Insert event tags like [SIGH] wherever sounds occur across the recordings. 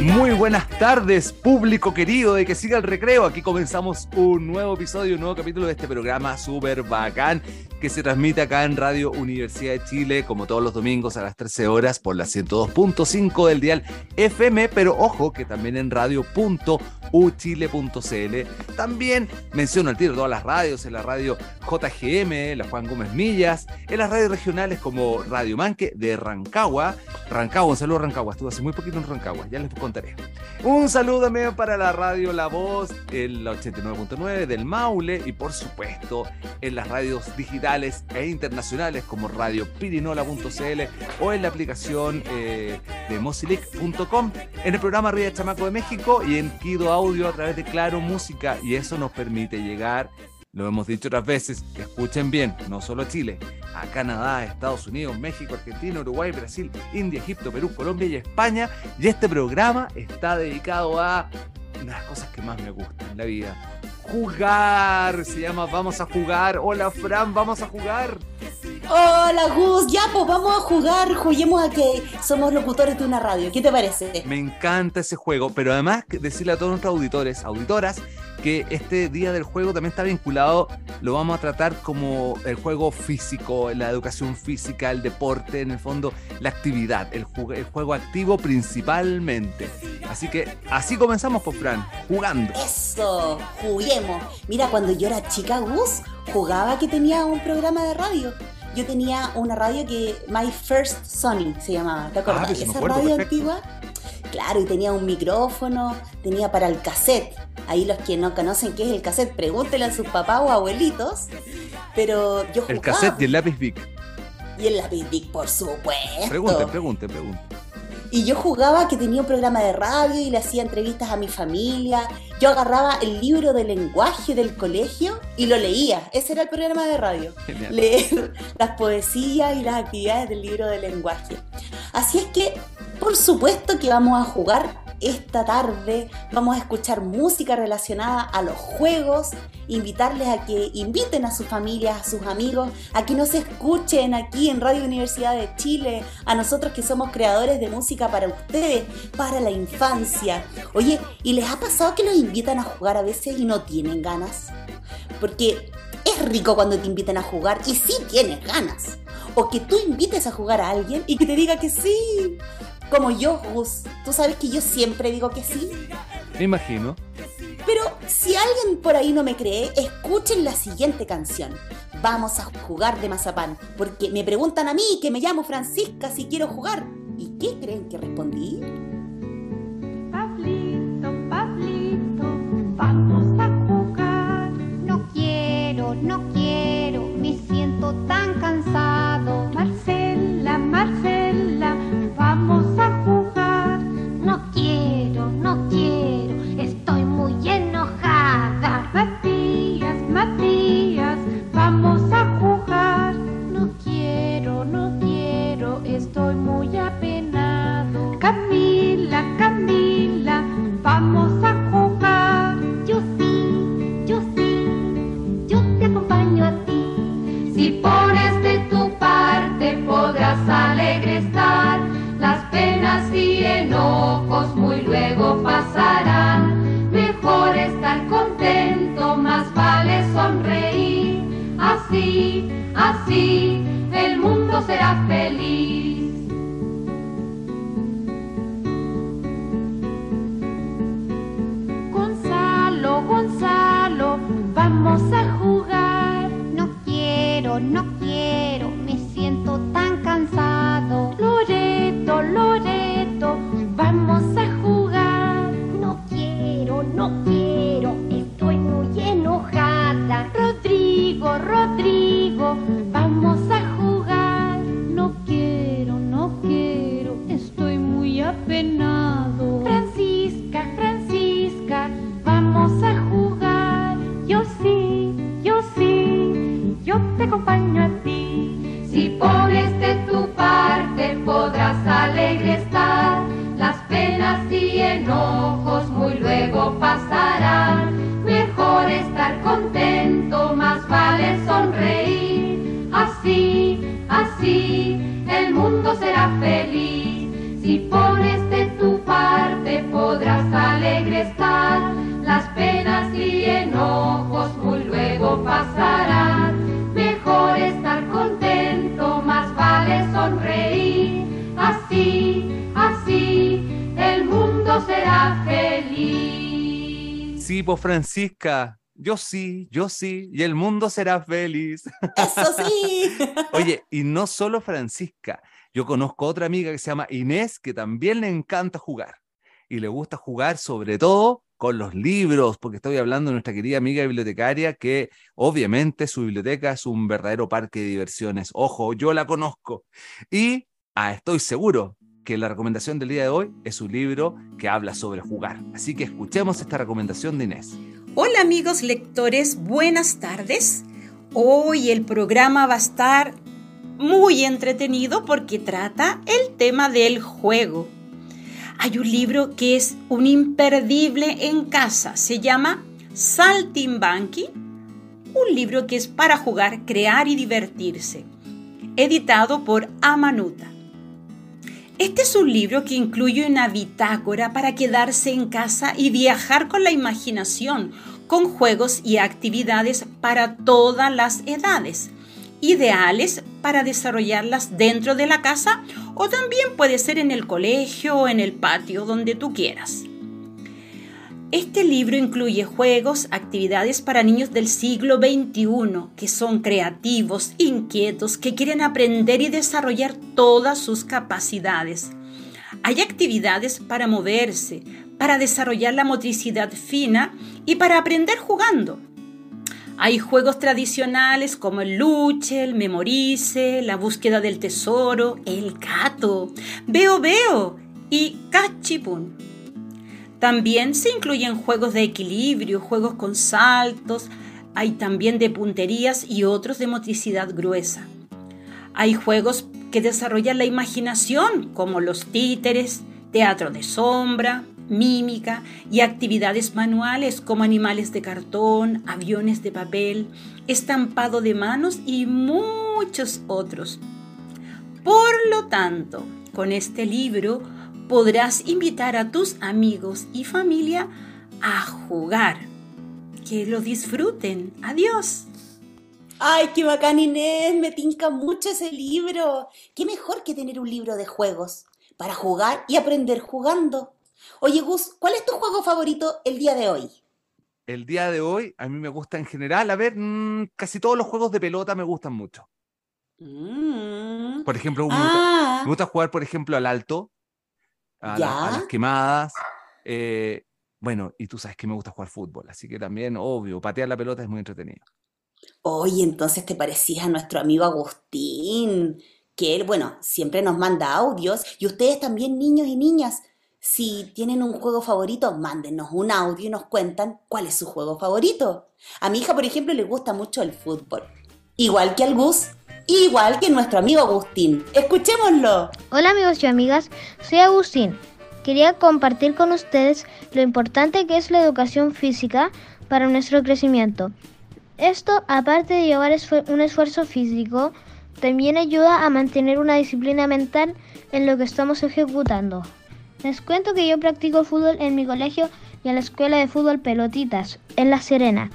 Muy buenas tardes, público querido de que siga el recreo. Aquí comenzamos un nuevo episodio, un nuevo capítulo de este programa súper bacán que se transmite acá en Radio Universidad de Chile, como todos los domingos a las 13 horas por la 102.5 del dial FM, pero ojo que también en radio.uchile.cl. También menciono al tiro todas las radios, en la radio JGM, la Juan Gómez Millas, en las radios regionales como Radio Manque de Rancagua. Rancagua, un saludo a Rancagua, estuve hace muy poquito en Rancagua, ya les contaré. Un saludo también para la radio La Voz, en la 89.9 del Maule y por supuesto en las radios digitales e internacionales como Radio Pirinola.cl o en la aplicación eh, de Mosilic.com, en el programa Ría Chamaco de México y en Kido Audio a través de Claro Música y eso nos permite llegar lo hemos dicho otras veces, que escuchen bien, no solo Chile, a Canadá, Estados Unidos, México, Argentina, Uruguay, Brasil, India, Egipto, Perú, Colombia y España. Y este programa está dedicado a una de las cosas que más me gustan en la vida, jugar. Se llama Vamos a jugar. Hola, Fran, vamos a jugar. Hola, Gus. Ya, pues vamos a jugar. Juguemos a que somos locutores de una radio. ¿Qué te parece? Me encanta ese juego, pero además decirle a todos nuestros auditores, auditoras, que este día del juego también está vinculado, lo vamos a tratar como el juego físico, la educación física, el deporte, en el fondo, la actividad, el, el juego activo principalmente. Así que así comenzamos, pues, Fran, jugando. Eso, juguemos. Mira, cuando yo era chica, Gus, jugaba que tenía un programa de radio yo tenía una radio que My First Sony se llamaba, ¿te acuerdas? Ah, Esa radio antigua. Claro, y tenía un micrófono, tenía para el cassette. Ahí los que no conocen qué es el cassette, pregúntenle a sus papás o abuelitos. Pero yo jugaba. El cassette y el lápiz Vic. Y el lápiz Vic, por supuesto. Pregunte, pregunte, pregunte. Y yo jugaba que tenía un programa de radio y le hacía entrevistas a mi familia. Yo agarraba el libro de lenguaje del colegio y lo leía. Ese era el programa de radio. Leer [LAUGHS] las poesías y las actividades del libro de lenguaje. Así es que, por supuesto que vamos a jugar esta tarde vamos a escuchar música relacionada a los juegos, invitarles a que inviten a sus familias, a sus amigos, a que nos escuchen aquí en Radio Universidad de Chile, a nosotros que somos creadores de música para ustedes, para la infancia. Oye, ¿y les ha pasado que los invitan a jugar a veces y no tienen ganas? Porque es rico cuando te invitan a jugar y sí tienes ganas. O que tú invites a jugar a alguien y que te diga que sí. Como yo, Gus. Tú sabes que yo siempre digo que sí. Me imagino. Pero si alguien por ahí no me cree, escuchen la siguiente canción. Vamos a jugar de mazapán, porque me preguntan a mí que me llamo Francisca si quiero jugar. ¿Y qué creen que respondí? Pablito, Pablito, vamos a jugar. No quiero, no quiero, me siento tan cansado. Si pones de tu parte podrás alegre estar, las penas y enojos muy luego pasarán. Mejor estar contento, más vale sonreír. Así, así, el mundo será feliz. Sí, pues Francisca, yo sí, yo sí, y el mundo será feliz. Eso sí. [LAUGHS] Oye, y no solo Francisca, yo conozco otra amiga que se llama Inés, que también le encanta jugar. Y le gusta jugar sobre todo con los libros, porque estoy hablando de nuestra querida amiga bibliotecaria, que obviamente su biblioteca es un verdadero parque de diversiones. Ojo, yo la conozco. Y ah, estoy seguro que la recomendación del día de hoy es un libro que habla sobre jugar. Así que escuchemos esta recomendación de Inés. Hola amigos lectores, buenas tardes. Hoy el programa va a estar muy entretenido porque trata el tema del juego. Hay un libro que es un imperdible en casa, se llama Saltimbanqui, un libro que es para jugar, crear y divertirse, editado por Amanuta. Este es un libro que incluye una bitácora para quedarse en casa y viajar con la imaginación, con juegos y actividades para todas las edades, ideales para desarrollarlas dentro de la casa o también puede ser en el colegio o en el patio, donde tú quieras. Este libro incluye juegos, actividades para niños del siglo XXI que son creativos, inquietos, que quieren aprender y desarrollar todas sus capacidades. Hay actividades para moverse, para desarrollar la motricidad fina y para aprender jugando. Hay juegos tradicionales como el luche, el memorice, la búsqueda del tesoro, el gato, veo veo y cachipún. También se incluyen juegos de equilibrio, juegos con saltos, hay también de punterías y otros de motricidad gruesa. Hay juegos que desarrollan la imaginación, como los títeres, teatro de sombra, mímica y actividades manuales como animales de cartón, aviones de papel, estampado de manos y muchos otros. Por lo tanto, con este libro podrás invitar a tus amigos y familia a jugar. Que lo disfruten. Adiós. Ay, qué bacán Inés, me tinca mucho ese libro. Qué mejor que tener un libro de juegos para jugar y aprender jugando. Oye Gus, ¿cuál es tu juego favorito el día de hoy? El día de hoy a mí me gusta en general, a ver, mm, casi todos los juegos de pelota me gustan mucho. Mm. Por ejemplo, me, Ah. gusta, me gusta jugar, por ejemplo, al alto, a, la- a las quemadas. eh, bueno, y tú sabes que me gusta jugar fútbol, así que también, obvio, patear la pelota es muy entretenido. Oye, entonces te parecías a nuestro amigo Agustín, que él, bueno, siempre nos manda audios. Y ustedes también, niños y niñas, si tienen un juego favorito, mándenos un audio y nos cuentan cuál es su juego favorito. A mi hija, por ejemplo, le gusta mucho el fútbol. Igual que al Gus, igual que nuestro amigo Agustín. Escuchémoslo. Hola amigos y amigas, soy Agustín. Quería compartir con ustedes lo importante que es la educación física para nuestro crecimiento. Esto, aparte de llevar un esfuerzo físico, también ayuda a mantener una disciplina mental en lo que estamos ejecutando. Les cuento que yo practico fútbol en mi colegio y en la escuela de fútbol Pelotitas, en La Serena.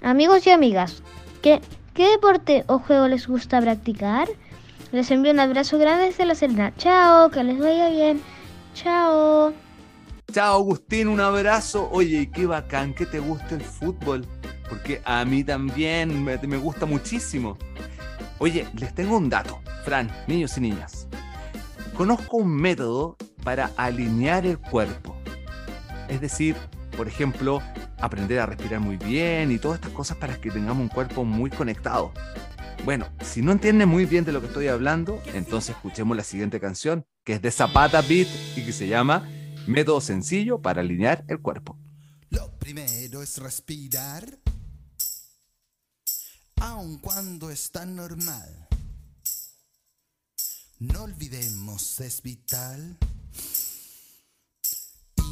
Amigos y amigas, ¿qué, qué deporte o juego les gusta practicar? Les envío un abrazo grande desde La Serena. Chao, que les vaya bien. Chao. Chao, Agustín, un abrazo. Oye, qué bacán que te guste el fútbol, porque a mí también me, me gusta muchísimo. Oye, les tengo un dato, Fran, niños y niñas. Conozco un método para alinear el cuerpo. Es decir, por ejemplo, aprender a respirar muy bien y todas estas cosas para que tengamos un cuerpo muy conectado. Bueno, si no entienden muy bien de lo que estoy hablando, entonces escuchemos la siguiente canción, que es de Zapata Beat y que se llama Método sencillo para alinear el cuerpo. Lo primero es respirar, aun cuando está normal. No olvidemos, es vital.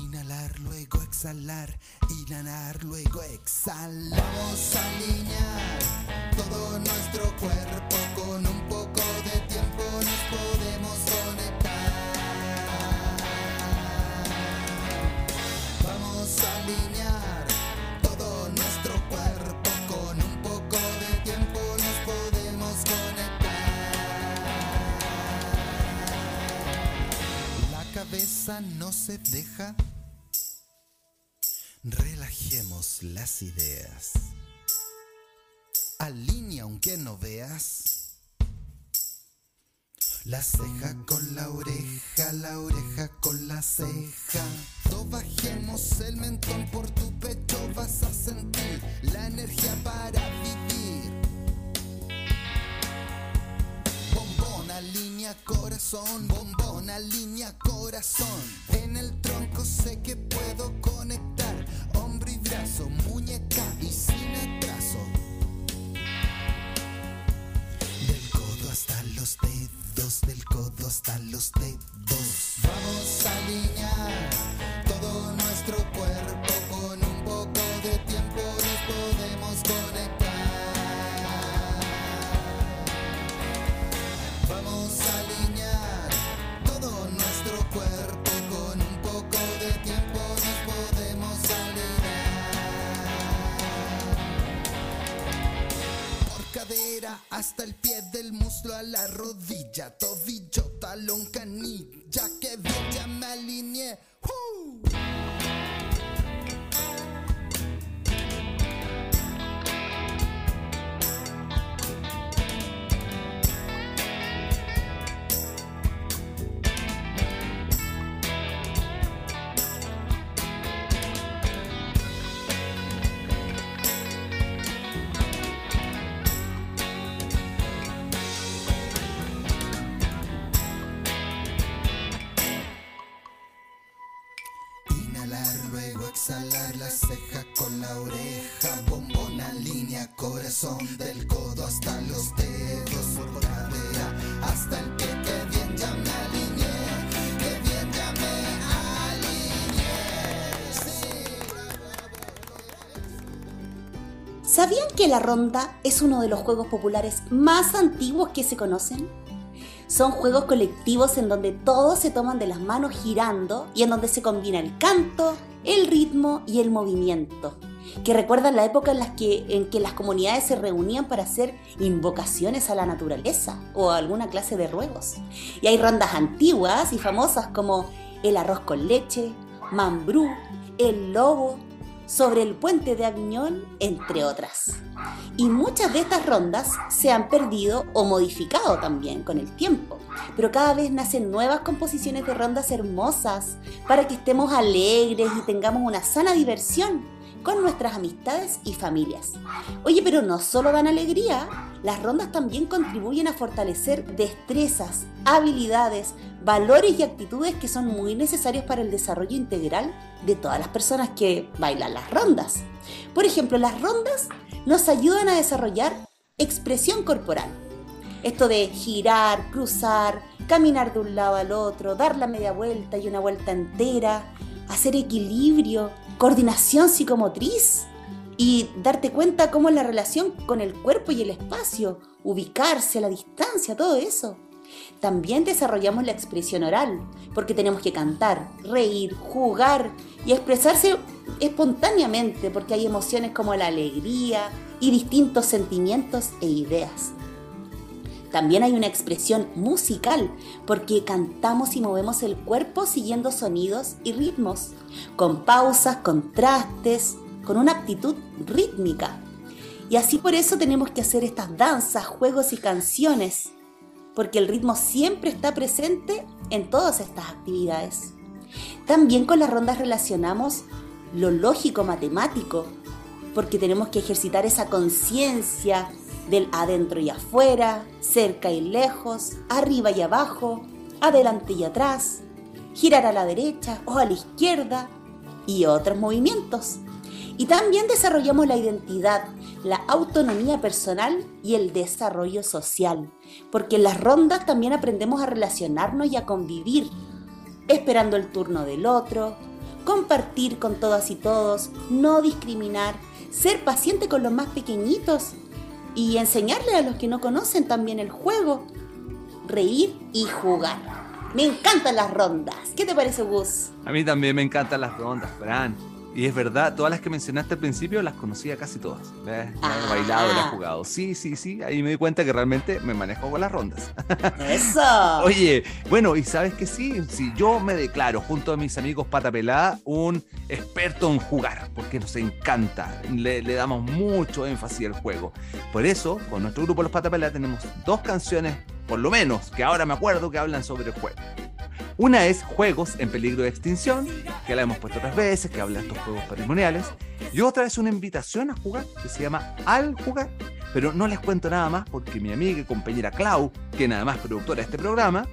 Inhalar, luego exhalar, inhalar, luego exhalar. Vamos a alinear todo nuestro cuerpo con un no se deja. Relajemos las ideas. Alinea aunque no veas. La ceja con la oreja, la oreja con la ceja. No bajemos el mentón por tu pecho, vas a sentir la energía para vivir. Corazón, bombona, línea, corazón. En el tronco sé que puedo conectar hombro y brazo, muñeca y sin atraso. Del codo hasta los dedos, del codo hasta los dedos. Vamos a alinear hasta el pie del muslo a la rodilla, tobillo, talón, canilla, que bien ya me alineé. ¡Uh! ¿Sabían que la ronda es uno de los juegos populares más antiguos que se conocen? Son juegos colectivos en donde todos se toman de las manos girando y en donde se combina el canto, el ritmo y el movimiento, que recuerdan la época en, las que, en que las comunidades se reunían para hacer invocaciones a la naturaleza o alguna clase de ruegos. Y hay rondas antiguas y famosas como el arroz con leche, mambrú, el lobo, sobre el puente de Aviñón, entre otras. Y muchas de estas rondas se han perdido o modificado también con el tiempo, pero cada vez nacen nuevas composiciones de rondas hermosas para que estemos alegres y tengamos una sana diversión con nuestras amistades y familias. Oye, pero no solo dan alegría, las rondas también contribuyen a fortalecer destrezas, habilidades, valores y actitudes que son muy necesarios para el desarrollo integral de todas las personas que bailan las rondas. Por ejemplo, las rondas nos ayudan a desarrollar expresión corporal. Esto de girar, cruzar, caminar de un lado al otro, dar la media vuelta y una vuelta entera, hacer equilibrio, coordinación psicomotriz y darte cuenta cómo es la relación con el cuerpo y el espacio, ubicarse la distancia, todo eso. También desarrollamos la expresión oral, porque tenemos que cantar, reír, jugar y expresarse espontáneamente, porque hay emociones como la alegría y distintos sentimientos e ideas. También hay una expresión musical, porque cantamos y movemos el cuerpo siguiendo sonidos y ritmos, con pausas, contrastes, con una aptitud rítmica. Y así por eso tenemos que hacer estas danzas, juegos y canciones, porque el ritmo siempre está presente en todas estas actividades. También con las rondas relacionamos lo lógico matemático, porque tenemos que ejercitar esa conciencia del adentro y afuera, cerca y lejos, arriba y abajo, adelante y atrás, girar a la derecha o a la izquierda y otros movimientos. Y también desarrollamos la identidad, la autonomía personal y el desarrollo social, porque en las rondas también aprendemos a relacionarnos y a convivir, esperando el turno del otro, compartir con todas y todos, no discriminar, ser paciente con los más pequeñitos y enseñarle a los que no conocen también el juego, reír y jugar. Me encantan las rondas. ¿Qué te parece, Gus? A mí también me encantan las rondas, Fran. Y es verdad, todas las que mencionaste al principio las conocía casi todas. Las he Ah. bailado, las he jugado. Sí, sí, sí. Ahí me di cuenta que realmente me manejo con las rondas. [LAUGHS] Eso. Oye, bueno, y sabes que sí, si yo me declaro junto a mis amigos Pata Pelada un experto en jugar, porque nos encanta, le, le damos mucho énfasis al juego. Por eso, con nuestro grupo Los Pata Pelada tenemos dos canciones, por lo menos, que ahora me acuerdo que hablan sobre el juego. Una es Juegos en peligro de extinción, que la hemos puesto otras veces, que habla de estos juegos patrimoniales. Y otra es una invitación a jugar, que se llama Al Jugar. Pero no les cuento nada más porque mi amiga y compañera Clau, que nada más productora de este programa,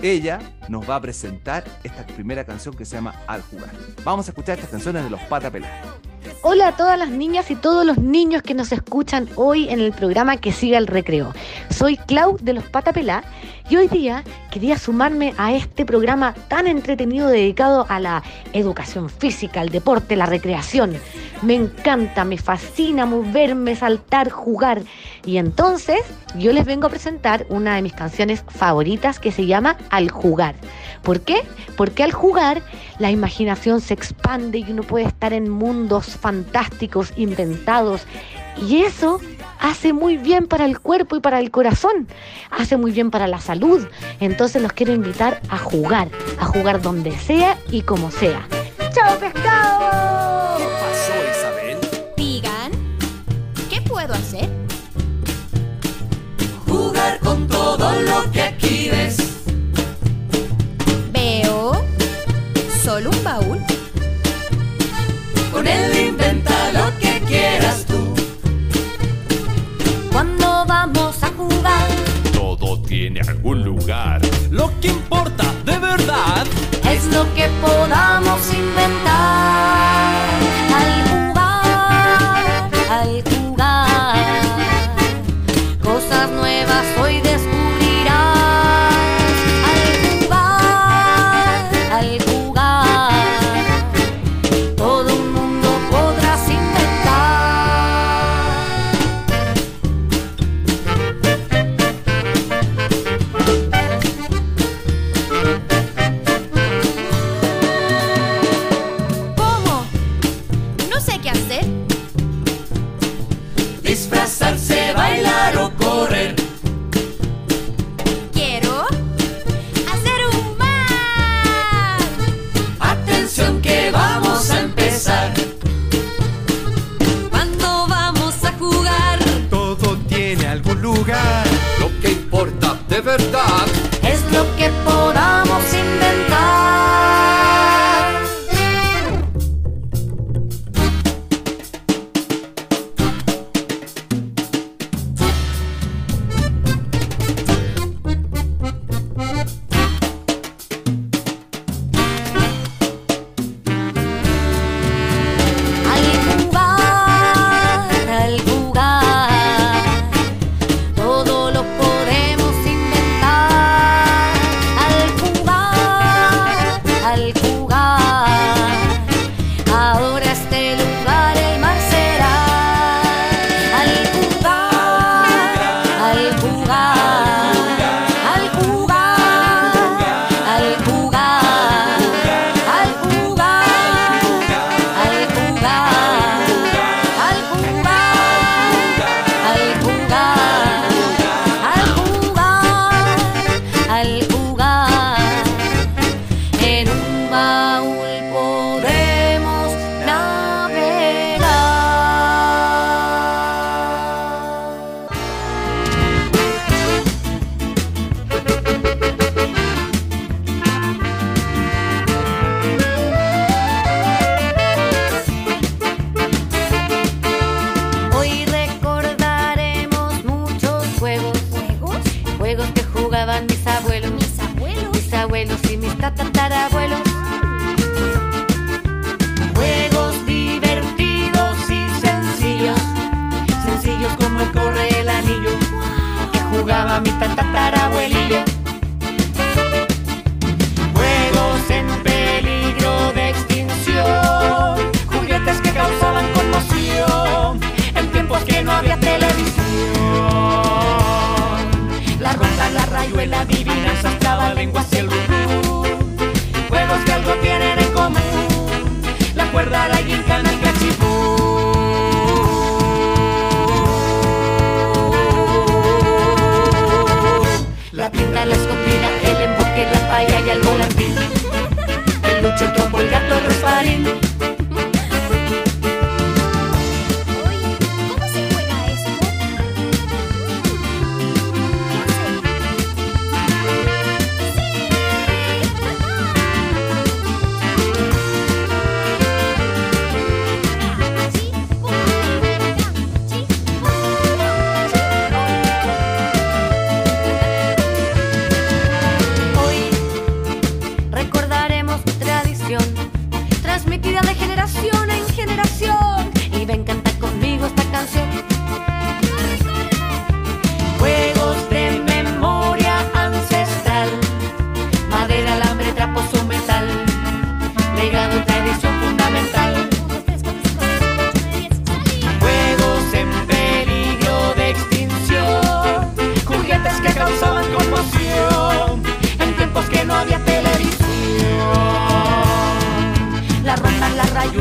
ella nos va a presentar esta primera canción que se llama Al Jugar. Vamos a escuchar estas canciones de los Pata Pelá. Hola a todas las niñas y todos los niños que nos escuchan hoy en el programa que siga el recreo. Soy Clau de los Patapelá y hoy día quería sumarme a este programa tan entretenido dedicado a la educación física, al deporte, la recreación. Me encanta, me fascina moverme, saltar, jugar. Y entonces yo les vengo a presentar una de mis canciones favoritas que se llama Al jugar. ¿Por qué? Porque al jugar la imaginación se expande y uno puede estar en mundos fantásticos, inventados. Y eso hace muy bien para el cuerpo y para el corazón. Hace muy bien para la salud. Entonces los quiero invitar a jugar. A jugar donde sea y como sea. ¡Chao pescado! pasó, Isabel? Digan, ¿qué puedo hacer? Jugar con todo lo que aquí ves. Veo solo un baúl. Con él inventa lo que Tiene algún lugar. Lo que importa de verdad es lo que podamos inventar. Al jugar, al feliz.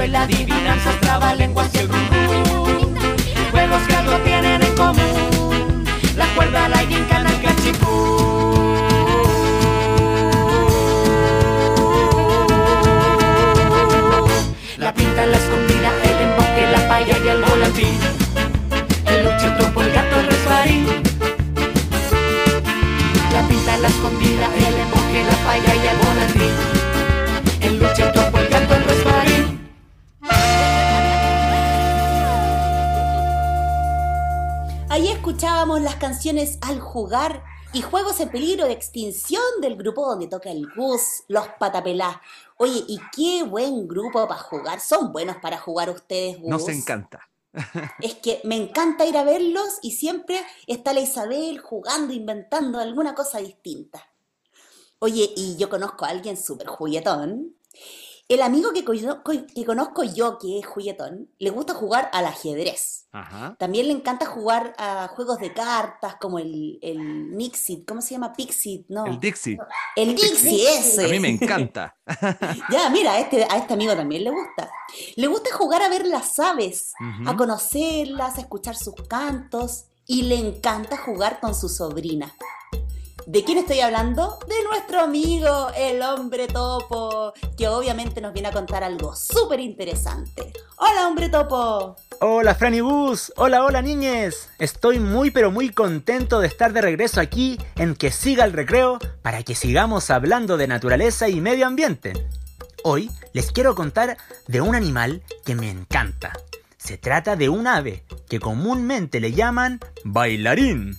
La rayuela, adivinanzas, trabalenguas y el rum Juegos que algo tienen en común. La cuerda, la gincana, el cachipú. La pinta, la escondida, el emboque, la paya y el volantín. El lucho, el topo, el gato, el resbarín. La pinta, la escondida, el emboque, la paya y el volantín. Escuchábamos las canciones Al jugar y Juegos en peligro de extinción del grupo donde toca el Gus, los Patapelá. Oye, y qué buen grupo para jugar. Son buenos para jugar ustedes, Gus. Nos encanta. [LAUGHS] Es que me encanta ir a verlos y siempre está la Isabel jugando, inventando alguna cosa distinta. Oye, y yo conozco a alguien súper juguetón. El amigo que, cono- que conozco yo, que es juguetón, le gusta jugar al ajedrez. Ajá. También le encanta jugar a juegos de cartas como el, el Nixit, ¿cómo se llama? Pixit, ¿no? El Dixie. El Dixie, ese. A mí me encanta. [LAUGHS] Ya, mira, a este, a este amigo también le gusta. Le gusta jugar a ver las aves, a conocerlas, a escuchar sus cantos y le encanta jugar con su sobrina. ¿De quién estoy hablando? De nuestro amigo, el hombre topo, que obviamente nos viene a contar algo súper interesante. Hola, hombre topo. Hola Franny Bus, hola hola niñes. Estoy muy pero muy contento de estar de regreso aquí en Que siga el recreo para que sigamos hablando de naturaleza y medio ambiente. Hoy les quiero contar de un animal que me encanta. Se trata de un ave que comúnmente le llaman bailarín.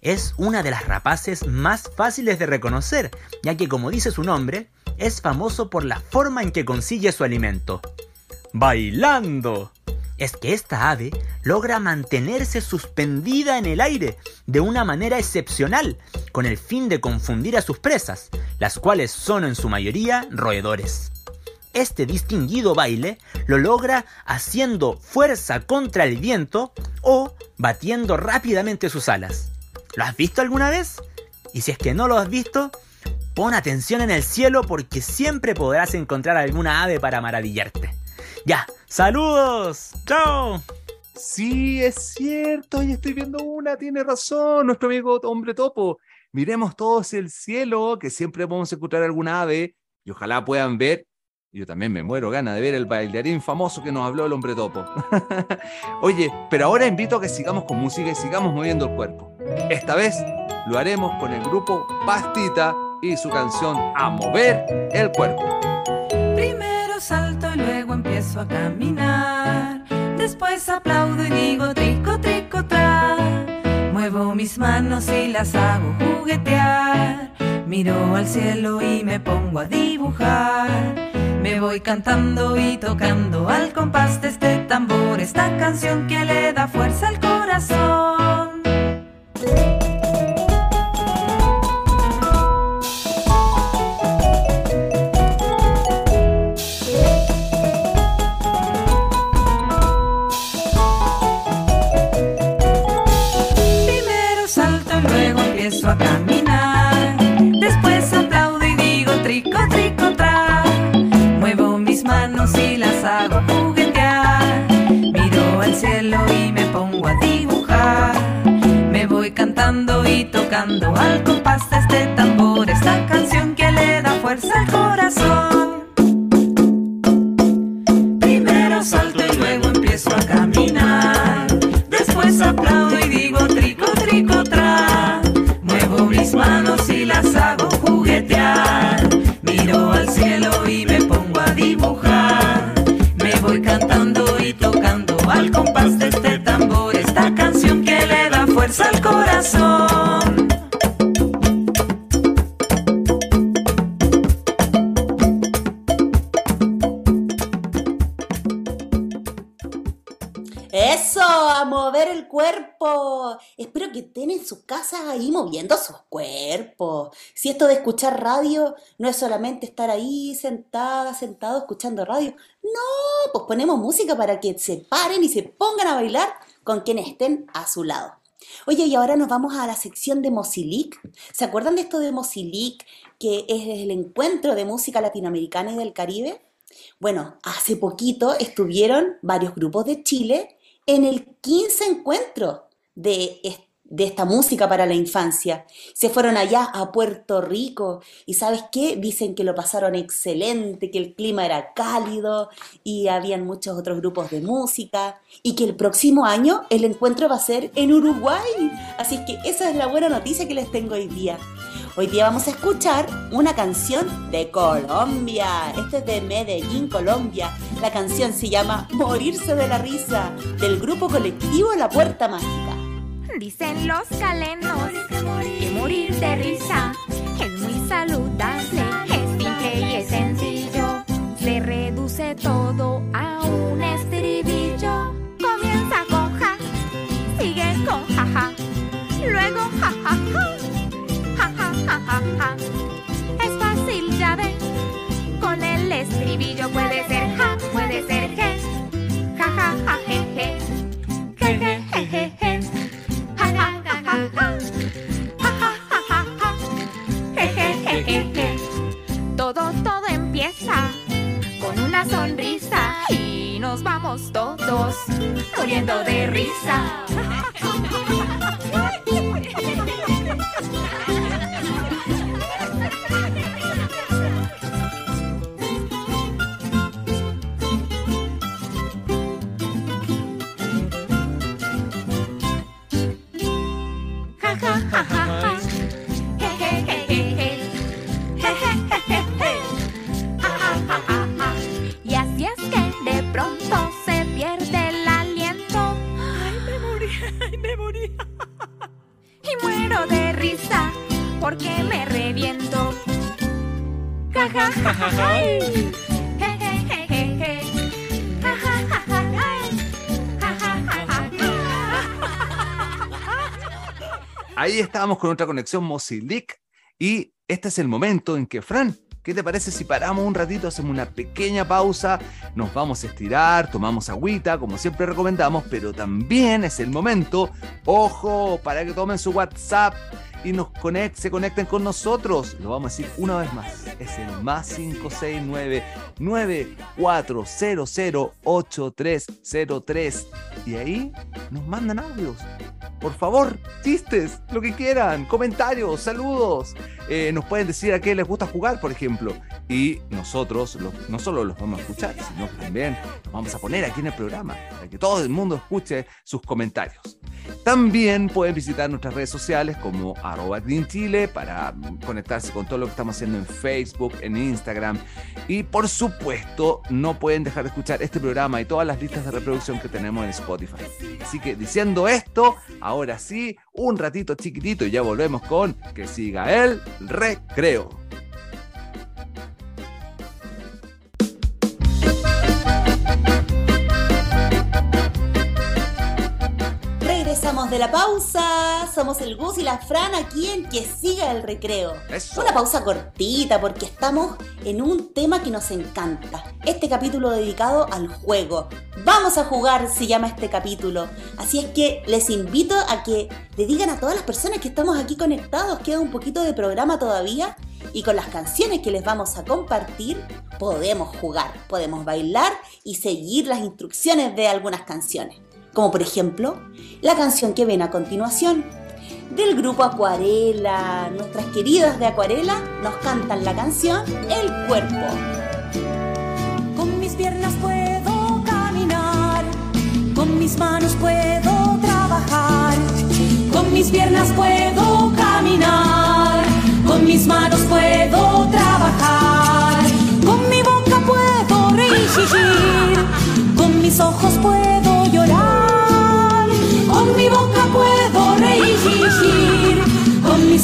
Es una de las rapaces más fáciles de reconocer, ya que como dice su nombre, es famoso por la forma en que consigue su alimento. Bailando. Es que esta ave logra mantenerse suspendida en el aire de una manera excepcional, con el fin de confundir a sus presas, las cuales son en su mayoría roedores. Este distinguido baile lo logra haciendo fuerza contra el viento o batiendo rápidamente sus alas. ¿Lo has visto alguna vez? Y si es que no lo has visto, pon atención en el cielo porque siempre podrás encontrar alguna ave para maravillarte. Ya, saludos. Chao. Sí, es cierto, y estoy viendo una, tiene razón, nuestro amigo hombre topo. Miremos todos el cielo, que siempre podemos encontrar alguna ave, y ojalá puedan ver, yo también me muero gana de ver el bailarín famoso que nos habló el hombre topo. [LAUGHS] Oye, pero ahora invito a que sigamos con música y sigamos moviendo el cuerpo. Esta vez lo haremos con el grupo Pastita y su canción A Mover el Cuerpo. Primero salto y luego empiezo a caminar. Después aplaudo y digo trico, trico, tra. Muevo mis manos y las hago juguetear. Miro al cielo y me pongo a dibujar. Me voy cantando y tocando al compás de este tambor. Esta canción que le da fuerza al corazón. Primero salto y luego empiezo a caminar. Tocando al esto de escuchar radio no es solamente estar ahí sentada, sentado escuchando radio. No, pues ponemos música para que se paren y se pongan a bailar con quienes estén a su lado. Oye, y ahora nos vamos a la sección de Mozilic. ¿Se acuerdan de esto de Mozilic, que es el encuentro de música latinoamericana y del Caribe? Bueno, hace poquito estuvieron varios grupos de Chile en el 15 encuentro de, est- de esta música para la infancia. Se fueron allá a Puerto Rico y ¿sabes qué? Dicen que lo pasaron excelente, que el clima era cálido y habían muchos otros grupos de música y que el próximo año el encuentro va a ser en Uruguay. Así que esa es la buena noticia que les tengo hoy día. Hoy día vamos a escuchar una canción de Colombia. Este es de Medellín, Colombia. La canción se llama Morirse de la risa del grupo colectivo La Puerta Mágica. Dicen los calenos que morir de risa es muy saludable, es simple y es sencillo. Se reduce todo a un estribillo. Comienza con ja, sigue con ja ja, luego ja ja ja, ja ja ja ja. Es fácil ya ven, con el estribillo puede ser ja, puede ser je, ja ja ja je je, je je je je [LAUGHS] Todo, todo empieza con una sonrisa y nos vamos todos muriendo de risa. [LAUGHS] porque me reviento. Ja, ja, ja, ja, ja. Ahí estábamos con otra conexión Mozilic y este es el momento en que, Fran, ¿qué te parece si paramos un ratito, hacemos una pequeña pausa, nos vamos a estirar, tomamos agüita, como siempre recomendamos, pero también es el momento, ojo, para que tomen su WhatsApp y nos conect, se conecten con nosotros. Lo vamos a decir una vez más, es el más 569 94008303 y ahí nos mandan audios. Por favor, chistes, lo que quieran, comentarios, saludos. Eh, nos pueden decir a qué les gusta jugar, por ejemplo. Y nosotros no solo los vamos a escuchar, sino que también los vamos a poner aquí en el programa, para que todo el mundo escuche sus comentarios. También pueden visitar nuestras redes sociales como arroba Green Chile para conectarse con todo lo que estamos haciendo en Facebook, en Instagram. Y por supuesto, no pueden dejar de escuchar este programa y todas las listas de reproducción que tenemos en Spotify. Así que diciendo esto, ahora sí, un ratito chiquitito y ya volvemos con que siga el recreo. Regresamos de la pausa. Somos el Gus y la Fran aquí en Que Siga el Recreo. Eso. Una pausa cortita porque estamos en un tema que nos encanta. Este capítulo dedicado al juego. Vamos a jugar, se llama este capítulo. Así es que les invito a que le digan a todas las personas que estamos aquí conectados, queda un poquito de programa todavía. Y con las canciones que les vamos a compartir, podemos jugar, podemos bailar y seguir las instrucciones de algunas canciones como por ejemplo la canción que ven a continuación. Del grupo Acuarela, nuestras queridas de Acuarela nos cantan la canción El cuerpo. Con mis piernas puedo caminar, con mis manos puedo trabajar, con mis piernas puedo caminar, con mis manos puedo trabajar, con mi boca puedo reír, con mis ojos puedo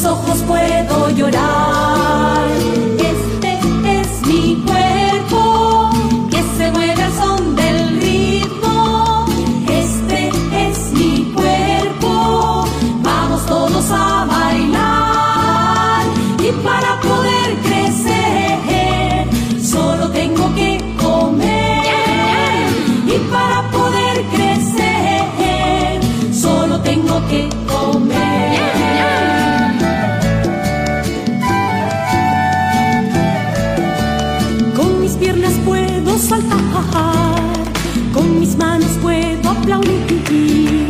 ojos puedo llorar. con mis manos puedo aplaudir,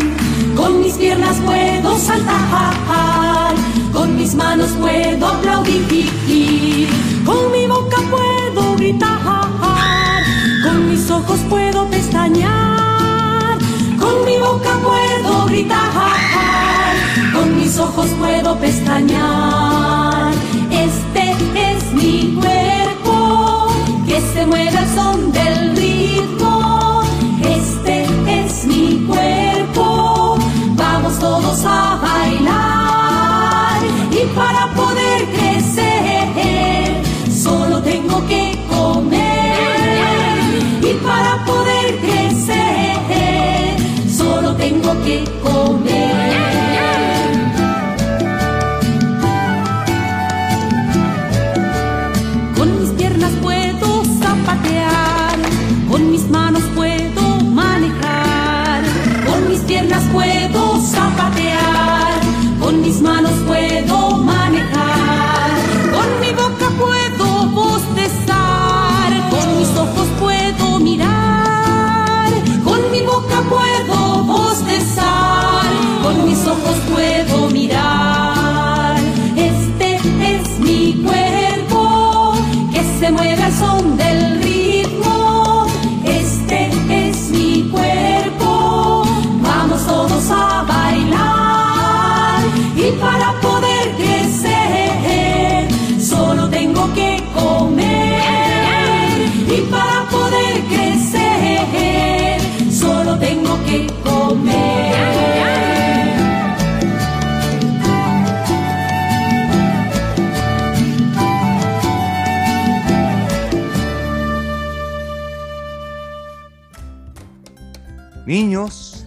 con mis piernas puedo saltar, con mis manos puedo aplaudir, con mi boca puedo gritar, con mis ojos puedo pestañear, con mi boca puedo gritar, con mis ojos puedo pestañear. Este es mi cuerpo que se mueve al son del río. Este es mi cuerpo, vamos todos a bailar. Y para poder crecer, solo tengo que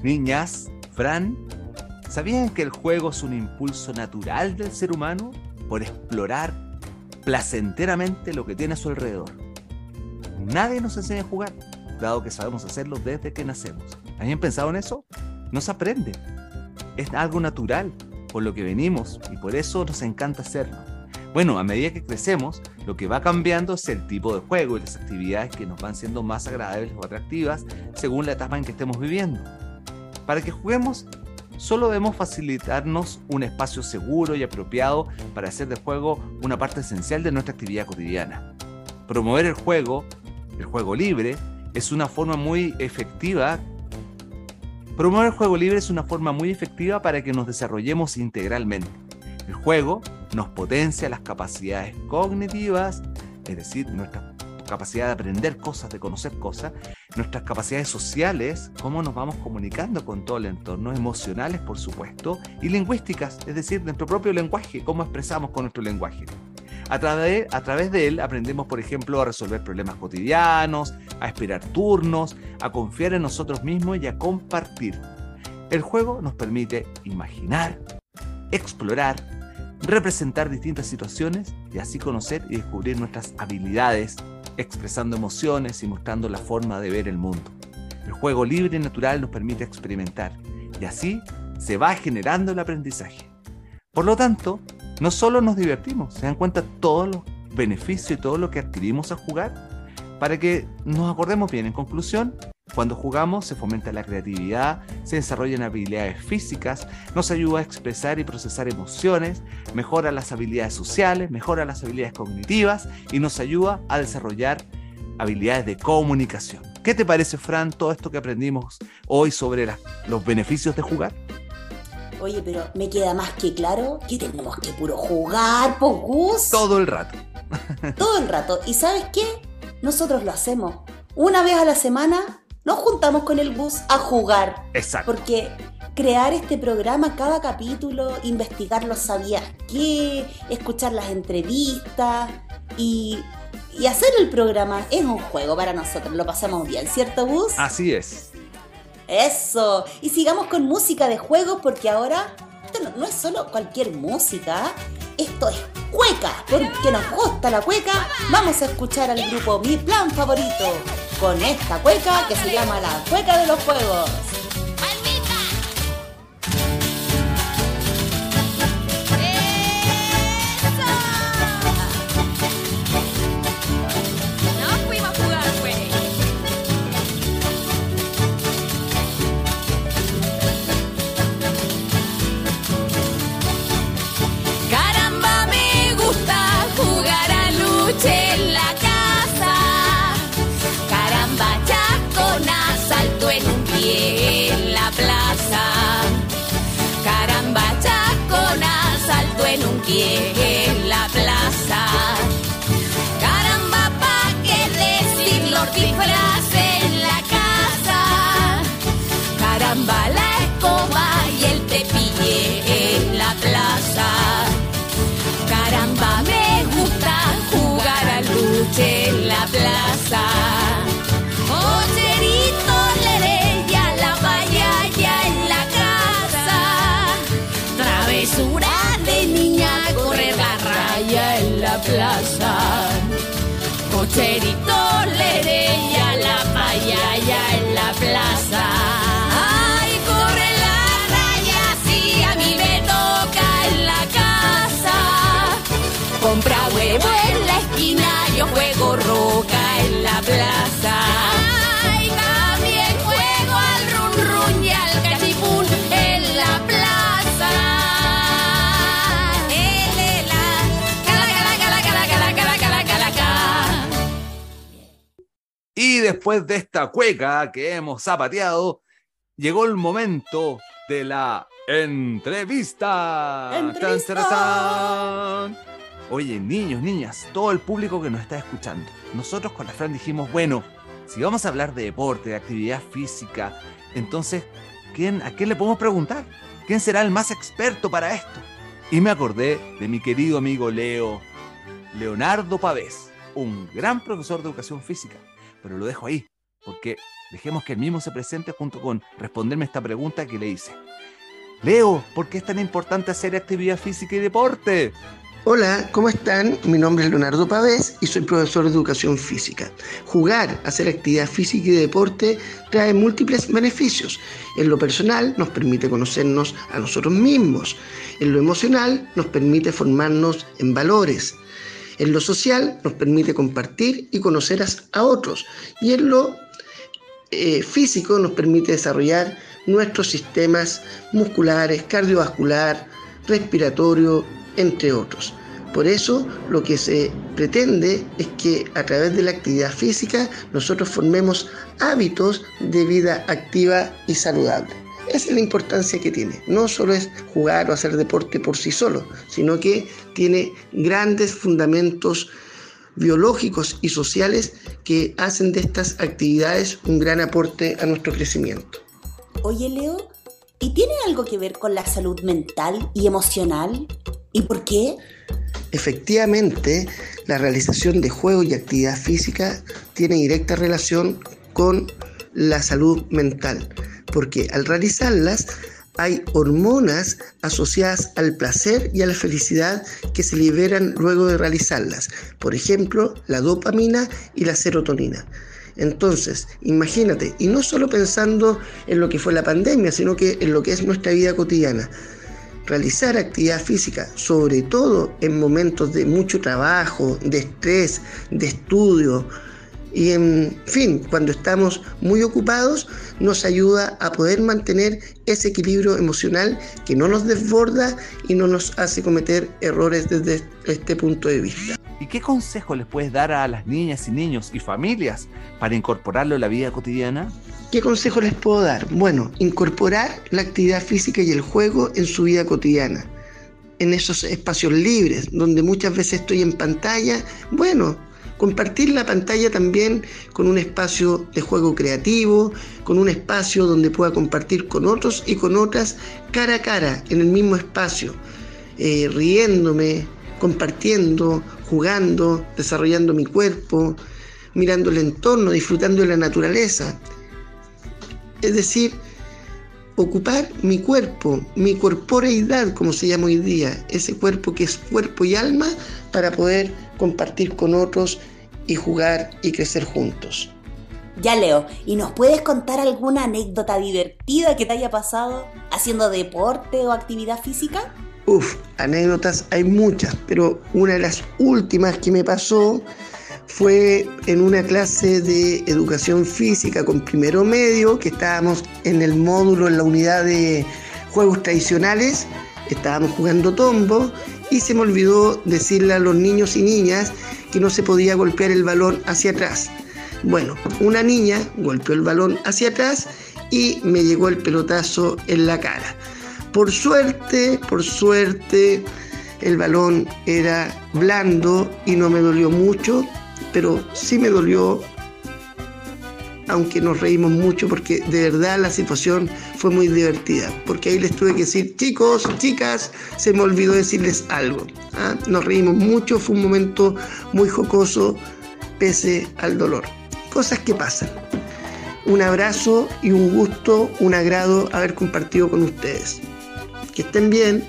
niñas, Fran, ¿sabían que el juego es un impulso natural del ser humano por explorar placenteramente lo que tiene a su alrededor? Nadie nos enseña a jugar, dado que sabemos hacerlo desde que nacemos. ¿Habían pensado en eso? No se aprende. Es algo natural, por lo que venimos, y por eso nos encanta hacerlo. Bueno, a medida que crecemos, lo que va cambiando es el tipo de juego y las actividades que nos van siendo más agradables o atractivas según la etapa en que estemos viviendo. Para que juguemos, solo debemos facilitarnos un espacio seguro y apropiado para hacer del juego una parte esencial de nuestra actividad cotidiana. Promover el juego, el juego libre, es una forma muy efectiva. Promover el juego libre es una forma muy efectiva para que nos desarrollemos integralmente. El juego nos potencia las capacidades cognitivas, es decir, nuestra capacidad de aprender cosas, de conocer cosas, nuestras capacidades sociales, cómo nos vamos comunicando con todo el entorno, emocionales, por supuesto, y lingüísticas, es decir, nuestro propio lenguaje, cómo expresamos con nuestro lenguaje. A través, a través de él aprendemos, por ejemplo, a resolver problemas cotidianos, a esperar turnos, a confiar en nosotros mismos y a compartir. El juego nos permite imaginar, explorar, representar distintas situaciones y así conocer y descubrir nuestras habilidades, expresando emociones y mostrando la forma de ver el mundo. El juego libre y natural nos permite experimentar y así se va generando el aprendizaje. Por lo tanto, no solo nos divertimos, se dan cuenta todos los beneficios y todo lo que adquirimos al jugar. Para que nos acordemos bien, en conclusión, cuando jugamos se fomenta la creatividad, se desarrollan habilidades físicas, nos ayuda a expresar y procesar emociones, mejora las habilidades sociales, mejora las habilidades cognitivas y nos ayuda a desarrollar habilidades de comunicación. ¿Qué te parece, Fran, todo esto que aprendimos hoy sobre la- los beneficios de jugar? Oye, pero me queda más que claro que tenemos que puro jugar, por gusto. Todo el rato. Todo el rato. ¿Y sabes qué? Nosotros lo hacemos. Una vez a la semana nos juntamos con el bus a jugar. Exacto. Porque crear este programa, cada capítulo, investigar los sabías qué, escuchar las entrevistas y, y hacer el programa es un juego para nosotros. Lo pasamos bien, ¿cierto, Bus? Así es. Eso. Y sigamos con música de juegos porque ahora esto no, no es solo cualquier música, esto es cueca. Porque nos gusta la cueca, vamos a escuchar al grupo Mi Plan Favorito con esta cueca que se llama la cueca de los juegos. Juego roca en la plaza. Ay, también juego al run run y al cachipún en la plaza. Elela, cala, cala, cala, cala, cala, cala, Y después de esta cueca que hemos zapateado, llegó el momento de la entrevista. entrevista. Oye, niños, niñas, todo el público que nos está escuchando. Nosotros con la Fran dijimos, bueno, si vamos a hablar de deporte, de actividad física, entonces, ¿quién, ¿a quién le podemos preguntar? ¿Quién será el más experto para esto? Y me acordé de mi querido amigo Leo, Leonardo Pavés, un gran profesor de educación física. Pero lo dejo ahí, porque dejemos que él mismo se presente junto con responderme esta pregunta que le hice. Leo, ¿por qué es tan importante hacer actividad física y deporte? Hola, ¿cómo están? Mi nombre es Leonardo Pavés y soy profesor de educación física. Jugar, hacer actividad física y deporte trae múltiples beneficios. En lo personal nos permite conocernos a nosotros mismos. En lo emocional nos permite formarnos en valores. En lo social nos permite compartir y conocer a- otros. Y en lo eh, físico nos permite desarrollar nuestros sistemas musculares, cardiovascular, respiratorio, entre otros. Por eso lo que se pretende es que a través de la actividad física nosotros formemos hábitos de vida activa y saludable. Esa es la importancia que tiene. No solo es jugar o hacer deporte por sí solo, sino que tiene grandes fundamentos biológicos y sociales que hacen de estas actividades un gran aporte a nuestro crecimiento. Oye, Leo, ¿y tiene algo que ver con la salud mental y emocional? ¿Y por qué? Efectivamente, la realización de juegos y actividad física tiene directa relación con la salud mental, porque al realizarlas hay hormonas asociadas al placer y a la felicidad que se liberan luego de realizarlas, por ejemplo, la dopamina y la serotonina. Entonces, imagínate, y no solo pensando en lo que fue la pandemia, sino que en lo que es nuestra vida cotidiana realizar actividad física, sobre todo en momentos de mucho trabajo, de estrés, de estudio, y en fin, cuando estamos muy ocupados, nos ayuda a poder mantener ese equilibrio emocional que no nos desborda y no nos hace cometer errores desde este punto de vista. ¿Y qué consejo les puedes dar a las niñas y niños y familias para incorporarlo en la vida cotidiana? ¿Qué consejo les puedo dar? Bueno, incorporar la actividad física y el juego en su vida cotidiana. En esos espacios libres, donde muchas veces estoy en pantalla, bueno, compartir la pantalla también con un espacio de juego creativo, con un espacio donde pueda compartir con otros y con otras cara a cara, en el mismo espacio, eh, riéndome, compartiendo, jugando, desarrollando mi cuerpo, mirando el entorno, disfrutando de la naturaleza. Es decir, ocupar mi cuerpo, mi corporeidad, como se llama hoy día, ese cuerpo que es cuerpo y alma, para poder compartir con otros y jugar y crecer juntos. Ya Leo, ¿y nos puedes contar alguna anécdota divertida que te haya pasado haciendo deporte o actividad física? Uf, anécdotas hay muchas, pero una de las últimas que me pasó fue en una clase de educación física con primero medio, que estábamos en el módulo, en la unidad de juegos tradicionales, estábamos jugando tombo y se me olvidó decirle a los niños y niñas que no se podía golpear el balón hacia atrás. Bueno, una niña golpeó el balón hacia atrás y me llegó el pelotazo en la cara. Por suerte, por suerte, el balón era blando y no me dolió mucho, pero sí me dolió, aunque nos reímos mucho porque de verdad la situación fue muy divertida, porque ahí les tuve que decir, chicos, chicas, se me olvidó decirles algo. ¿ah? Nos reímos mucho, fue un momento muy jocoso, pese al dolor. Cosas que pasan. Un abrazo y un gusto, un agrado haber compartido con ustedes. Que estén bien.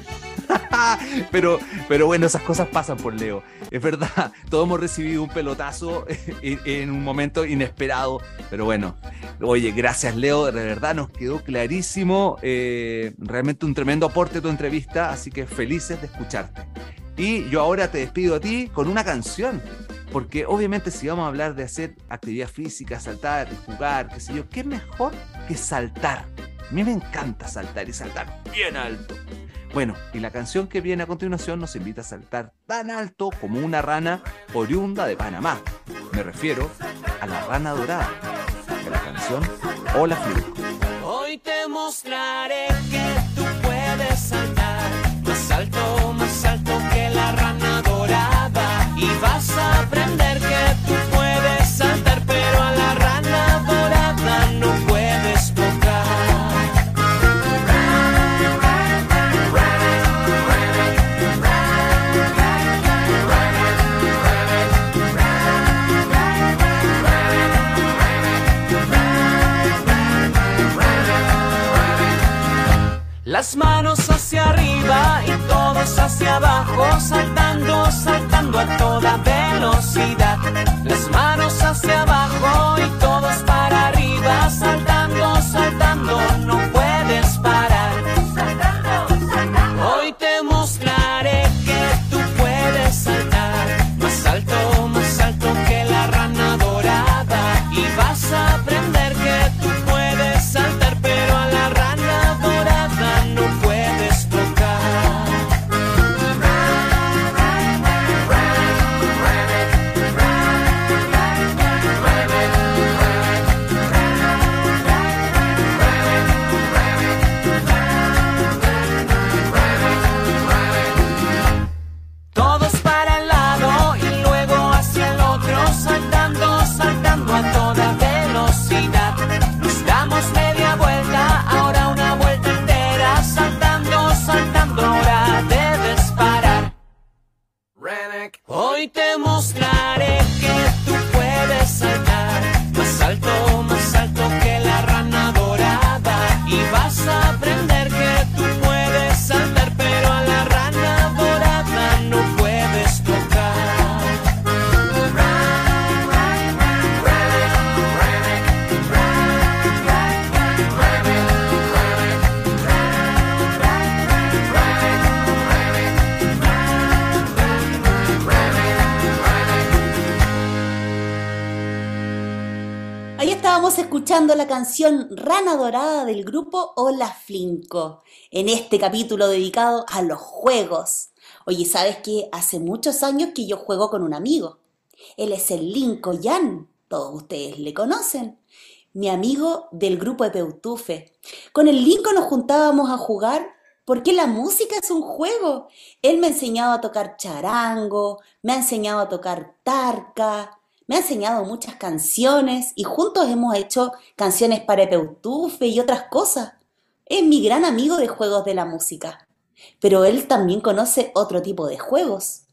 [LAUGHS] pero, pero bueno, esas cosas pasan por Leo. Es verdad, todos hemos recibido un pelotazo [LAUGHS] en, un momento inesperado. Pero bueno, oye, gracias Leo, de verdad nos quedó clarísimo. eh, realmente un tremendo aporte tu entrevista, así que felices de escucharte. Y yo ahora te despido a ti con una canción. Porque obviamente si vamos a hablar de hacer actividad física, saltar, jugar, qué sé yo, ¿qué mejor que saltar? A mí me encanta saltar y saltar bien alto. Bueno, y la canción que viene a continuación nos invita a saltar tan alto como una rana oriunda de Panamá. Me refiero a la rana dorada, de la canción Hola Flamenco. Hoy te mostraré que tú puedes saltar más alto, más alto que la rana dorada. Y vas a aprender que tú puedes saltando, saltando a toda velocidad. Escuchando la canción Rana Dorada del grupo Hola Flinco, en este capítulo dedicado a los juegos. Oye, ¿sabes que Hace muchos años que yo juego con un amigo. Él es el Linko Yan, todos ustedes le conocen. Mi amigo del grupo de Peutufe. Con el Linko nos juntábamos a jugar porque la música es un juego. Él me ha enseñado a tocar charango, me ha enseñado a tocar tarca, me ha enseñado muchas canciones y juntos hemos hecho canciones para Epeutufe y otras cosas. Es mi gran amigo de juegos de la música. Pero él también conoce otro tipo de juegos.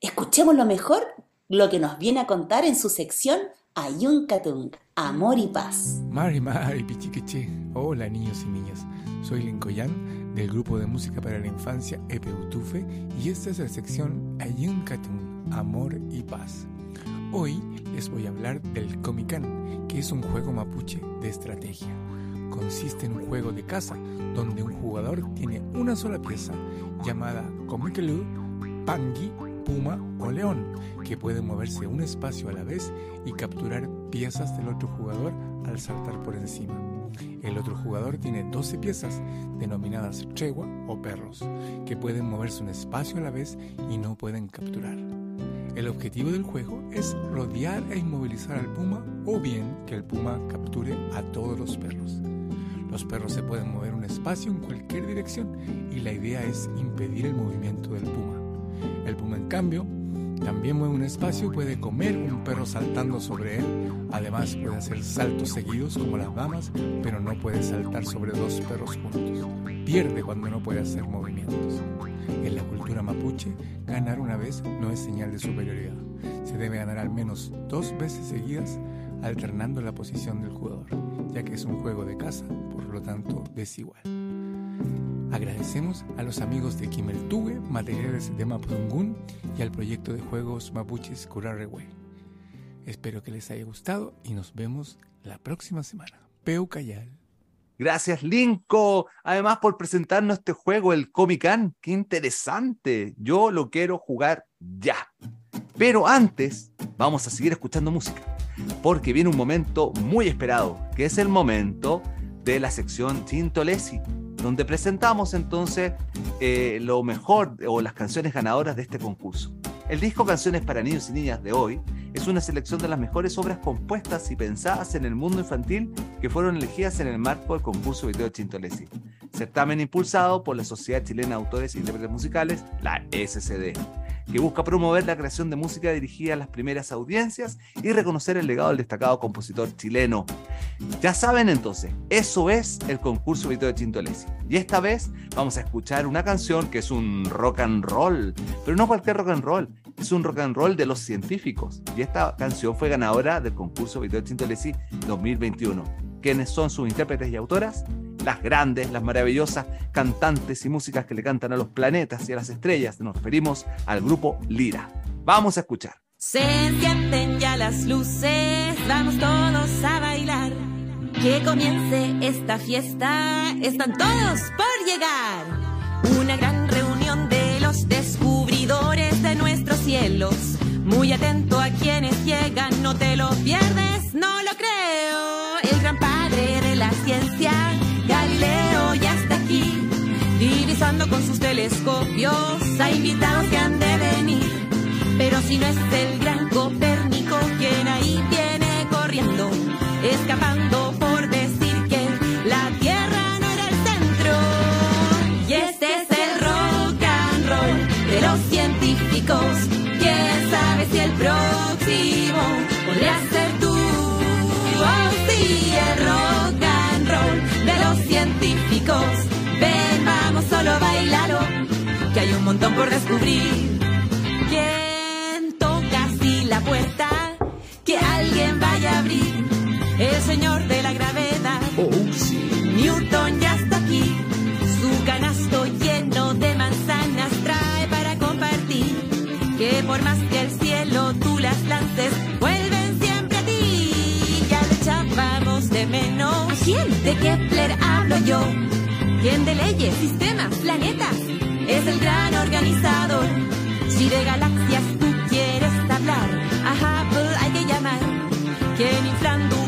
Escuchemos lo mejor lo que nos viene a contar en su sección Ayuncatung, Amor y Paz. Mari Mari Pichiquiche. Hola niños y niñas. Soy Lincoyan del grupo de música para la infancia Epeutufe y esta es la sección Ayuncatun, Amor y Paz. Hoy les voy a hablar del Comican, que es un juego mapuche de estrategia. Consiste en un juego de caza donde un jugador tiene una sola pieza llamada Comicalú, Pangui, Puma o León, que puede moverse un espacio a la vez y capturar piezas del otro jugador al saltar por encima. El otro jugador tiene 12 piezas, denominadas tregua o perros, que pueden moverse un espacio a la vez y no pueden capturar. El objetivo del juego es rodear e inmovilizar al puma o bien que el puma capture a todos los perros. Los perros se pueden mover un espacio en cualquier dirección y la idea es impedir el movimiento del puma. El puma, en cambio, también mueve un espacio puede comer un perro saltando sobre él. Además, puede hacer saltos seguidos como las damas, pero no puede saltar sobre dos perros juntos. Pierde cuando no puede hacer movimientos. En la cultura mapuche, ganar una vez no es señal de superioridad. Se debe ganar al menos dos veces seguidas, alternando la posición del jugador, ya que es un juego de caza, por lo tanto desigual. Agradecemos a los amigos de Kimeltugue, materiales de Mapudungun y al proyecto de juegos mapuches Curarrehue. Espero que les haya gustado y nos vemos la próxima semana. Peu Cayal. Gracias, Linko. Además, por presentarnos este juego, el Comican. Qué interesante. Yo lo quiero jugar ya. Pero antes, vamos a seguir escuchando música. Porque viene un momento muy esperado, que es el momento de la sección Tintolesi, donde presentamos entonces eh, lo mejor o las canciones ganadoras de este concurso. El disco Canciones para Niños y Niñas de hoy es una selección de las mejores obras compuestas y pensadas en el mundo infantil que fueron elegidas en el marco del concurso Video Chintolesi, certamen impulsado por la Sociedad Chilena de Autores e Intérpretes Musicales, la SCD, que busca promover la creación de música dirigida a las primeras audiencias y reconocer el legado del destacado compositor chileno. Ya saben entonces, eso es el concurso de Chintolesi. Y esta vez vamos a escuchar una canción que es un rock and roll, pero no cualquier rock and roll, es un rock and roll de los científicos. Y esta canción fue ganadora del concurso de Chintolesi 2021. ¿Quiénes son sus intérpretes y autoras? Las grandes, las maravillosas cantantes y músicas que le cantan a los planetas y a las estrellas. Nos referimos al grupo Lira. Vamos a escuchar. Se encienden ya las luces, vamos todos a bailar. Que comience esta fiesta, están todos por llegar. Una gran reunión de los descubridores de nuestros cielos. Muy atento a quienes llegan, no te lo pierdes, no lo creo. El gran padre de la ciencia, Galileo, ya está aquí. Divisando con sus telescopios a invitados que han de venir. Pero si no es el gran Copérnico quien ahí viene corriendo, escapando por decir que la Tierra no era el centro. Y este es el rock and roll de los científicos. ¿Quién sabe si el próximo podría ser tú? Oh, sí, el rock los científicos. Ven, vamos solo a bailarlo, que hay un montón por descubrir. ¿Quién toca así la puerta? Que alguien vaya a abrir. El señor de la gravedad. Newton ya está aquí. Su canasto lleno de manzanas trae para compartir. Que por más ¿Quién? De Kepler hablo yo. ¿Quién de leyes, sistemas, planetas? Es el gran organizador. Si de galaxias tú quieres hablar, a Hubble hay que llamar. Quien inflando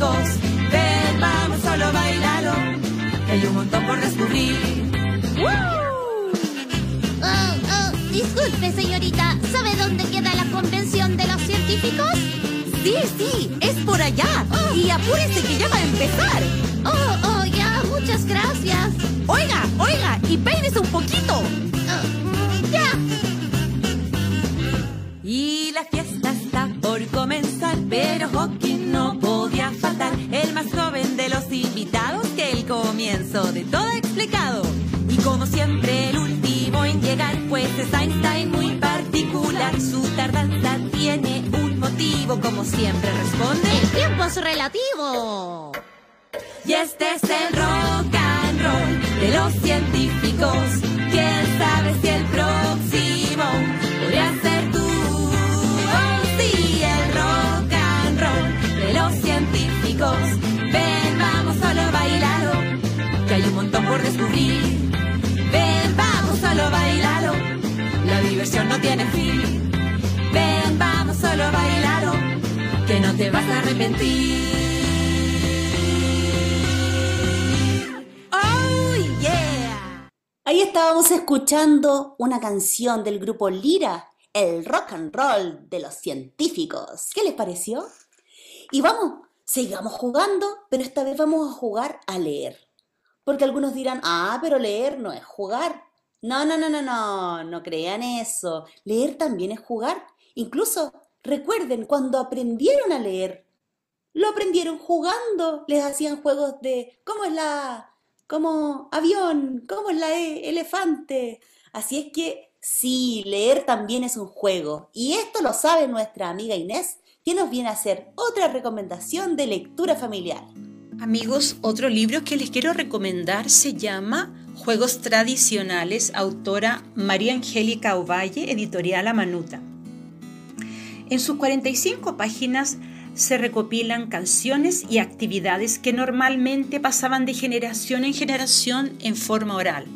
Ven, vamos solo a bailarlo, que hay un montón por descubrir. ¡Woo! Oh, oh, disculpe, señorita. ¿Sabe dónde queda la convención de los científicos? Sí, sí, es por allá. Y apúrese que ya va a empezar. Oh, oh, ya, muchas gracias. Oiga, oiga, y peínese un poquito. Oh, ya. Y la fiesta está por comenzar, pero Hawking no. El más joven de los invitados que el comienzo de todo explicado. Y como siempre el último en llegar, pues es Einstein muy particular. Su tardanza tiene un motivo, como siempre responde. El tiempo es relativo. Y este es el rock and roll de los científicos. No tiene fin. Ven, vamos solo a bailarlo, que no te vas a arrepentir. Oh. Ahí estábamos escuchando una canción del grupo Lira, el rock and roll de los científicos. ¿Qué les pareció? Y vamos, sigamos jugando, pero esta vez vamos a jugar a leer. Porque algunos dirán, ah, pero leer no es jugar. No, no, no, no, no, no crean eso. Leer también es jugar. Incluso recuerden cuando aprendieron a leer. Lo aprendieron jugando. Les hacían juegos de cómo es la, como avión, cómo es la e- elefante. Así es que sí, leer también es un juego. Y esto lo sabe nuestra amiga Inés, que nos viene a hacer otra recomendación de lectura familiar. Amigos, otro libro que les quiero recomendar se llama Juegos Tradicionales, autora María Angélica Ovalle, editorial Amanuta. En sus 45 páginas se recopilan canciones y actividades que normalmente pasaban de generación en generación en forma oral.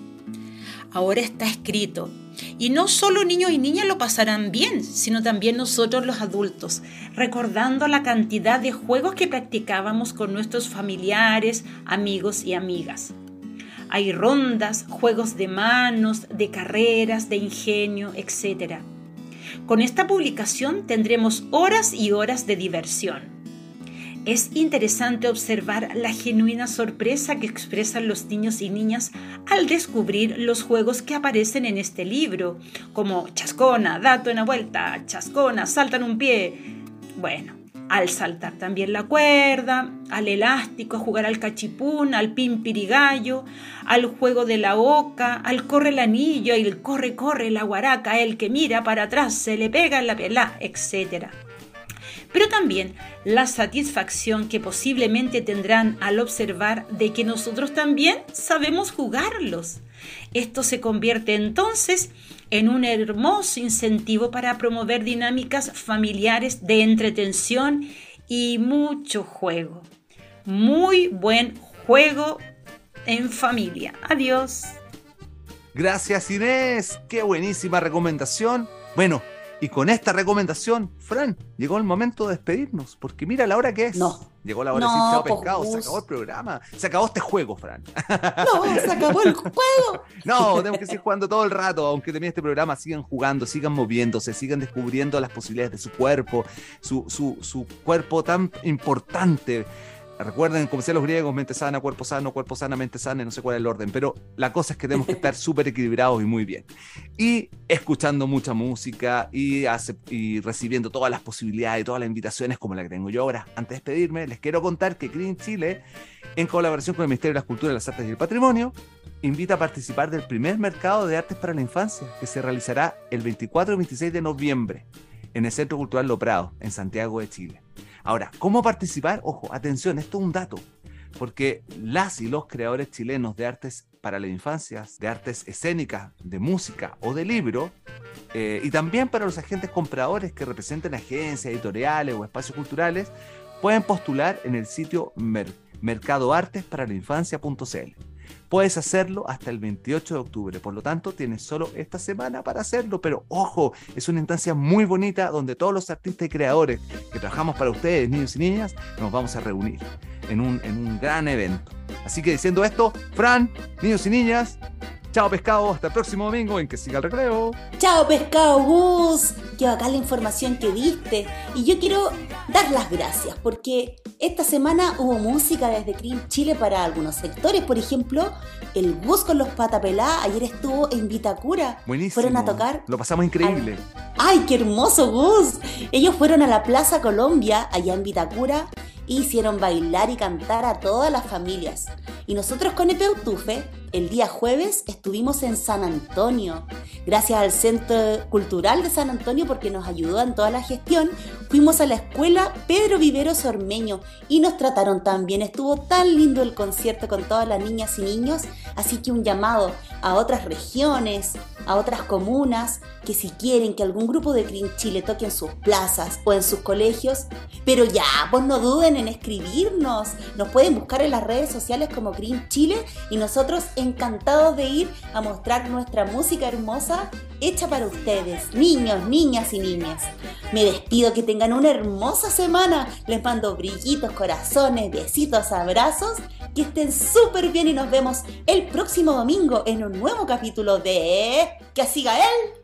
Ahora está escrito y no solo niños y niñas lo pasarán bien, sino también nosotros los adultos, recordando la cantidad de juegos que practicábamos con nuestros familiares, amigos y amigas. Hay rondas, juegos de manos, de carreras, de ingenio, etc. Con esta publicación tendremos horas y horas de diversión. Es interesante observar la genuina sorpresa que expresan los niños y niñas al descubrir los juegos que aparecen en este libro, como chascona, dato una vuelta, chascona, saltan un pie. Bueno, al saltar también la cuerda, al elástico, a jugar al cachipún, al pimpirigallo, al juego de la oca, al corre el anillo, el corre, corre la guaraca, el que mira para atrás, se le pega la pelá, etc pero también la satisfacción que posiblemente tendrán al observar de que nosotros también sabemos jugarlos. Esto se convierte entonces en un hermoso incentivo para promover dinámicas familiares de entretención y mucho juego. Muy buen juego en familia. Adiós. Gracias Inés, qué buenísima recomendación. Bueno, y con esta recomendación, Fran, llegó el momento de despedirnos, porque mira la hora que es. No. Llegó la hora No, de pescado, se acabó el programa, se acabó este juego, Fran. No, se acabó el juego. [LAUGHS] No, tenemos que seguir jugando todo el rato, aunque termine este programa, sigan jugando, sigan moviéndose, sigan descubriendo las posibilidades de su cuerpo, su, su, su cuerpo tan importante. Recuerden, como decían los griegos, mente sana, cuerpo sano, cuerpo sana, mente sana, no sé cuál es el orden, pero la cosa es que tenemos que estar [LAUGHS] súper equilibrados y muy bien. Y escuchando mucha música y, y recibiendo todas las posibilidades y todas las invitaciones como la que tengo yo ahora. Antes de despedirme, les quiero contar que Green Chile, en colaboración con el Ministerio de las Culturas, las Artes y el Patrimonio, invita a participar del primer mercado de artes para la infancia, que se realizará el 24 y 26 de noviembre en el Centro Cultural Lo Prado, en Santiago de Chile. Ahora, ¿cómo participar? Ojo, atención, esto es un dato, porque las y los creadores chilenos de artes para la infancia, de artes escénicas, de música o de libro, eh, y también para los agentes compradores que representen agencias editoriales o espacios culturales, pueden postular en el sitio mer- mercadoartesparalainfancia.cl. Puedes hacerlo hasta el 28 de octubre, por lo tanto tienes solo esta semana para hacerlo, pero ojo, es una instancia muy bonita donde todos los artistas y creadores que trabajamos para ustedes, niños y niñas, nos vamos a reunir en un, en un gran evento. Así que diciendo esto, Fran, niños y niñas, chao pescado, hasta el próximo domingo en que siga el recreo. Chao pescado Gus, qué bacán la información que diste. Y yo quiero dar las gracias porque esta semana hubo música desde Cream Chile para algunos sectores. Por ejemplo, el Gus con los Patapelá ayer estuvo en Vitacura. Buenísimo. Fueron a tocar. Lo pasamos increíble. ¡Ay, qué hermoso Gus! Ellos fueron a la Plaza Colombia, allá en Vitacura, hicieron bailar y cantar a todas las familias. Y nosotros con Epeutufe, el día jueves estuvimos en San Antonio. Gracias al Centro Cultural de San Antonio porque nos ayudó en toda la gestión, fuimos a la escuela Pedro Viveros Ormeño y nos trataron tan bien. Estuvo tan lindo el concierto con todas las niñas y niños, así que un llamado a otras regiones, a otras comunas, que si quieren que algún grupo de Green Chile toque en sus plazas o en sus colegios, pero ya, pues no duden en escribirnos. Nos pueden buscar en las redes sociales como Green Chile y nosotros encantados de ir a mostrar nuestra música hermosa hecha para ustedes, niños, niñas y niñas. Me despido, que tengan una hermosa semana. Les mando brillitos, corazones, besitos, abrazos Que estén súper bien y nos vemos el próximo domingo en un nuevo capítulo de Que siga él.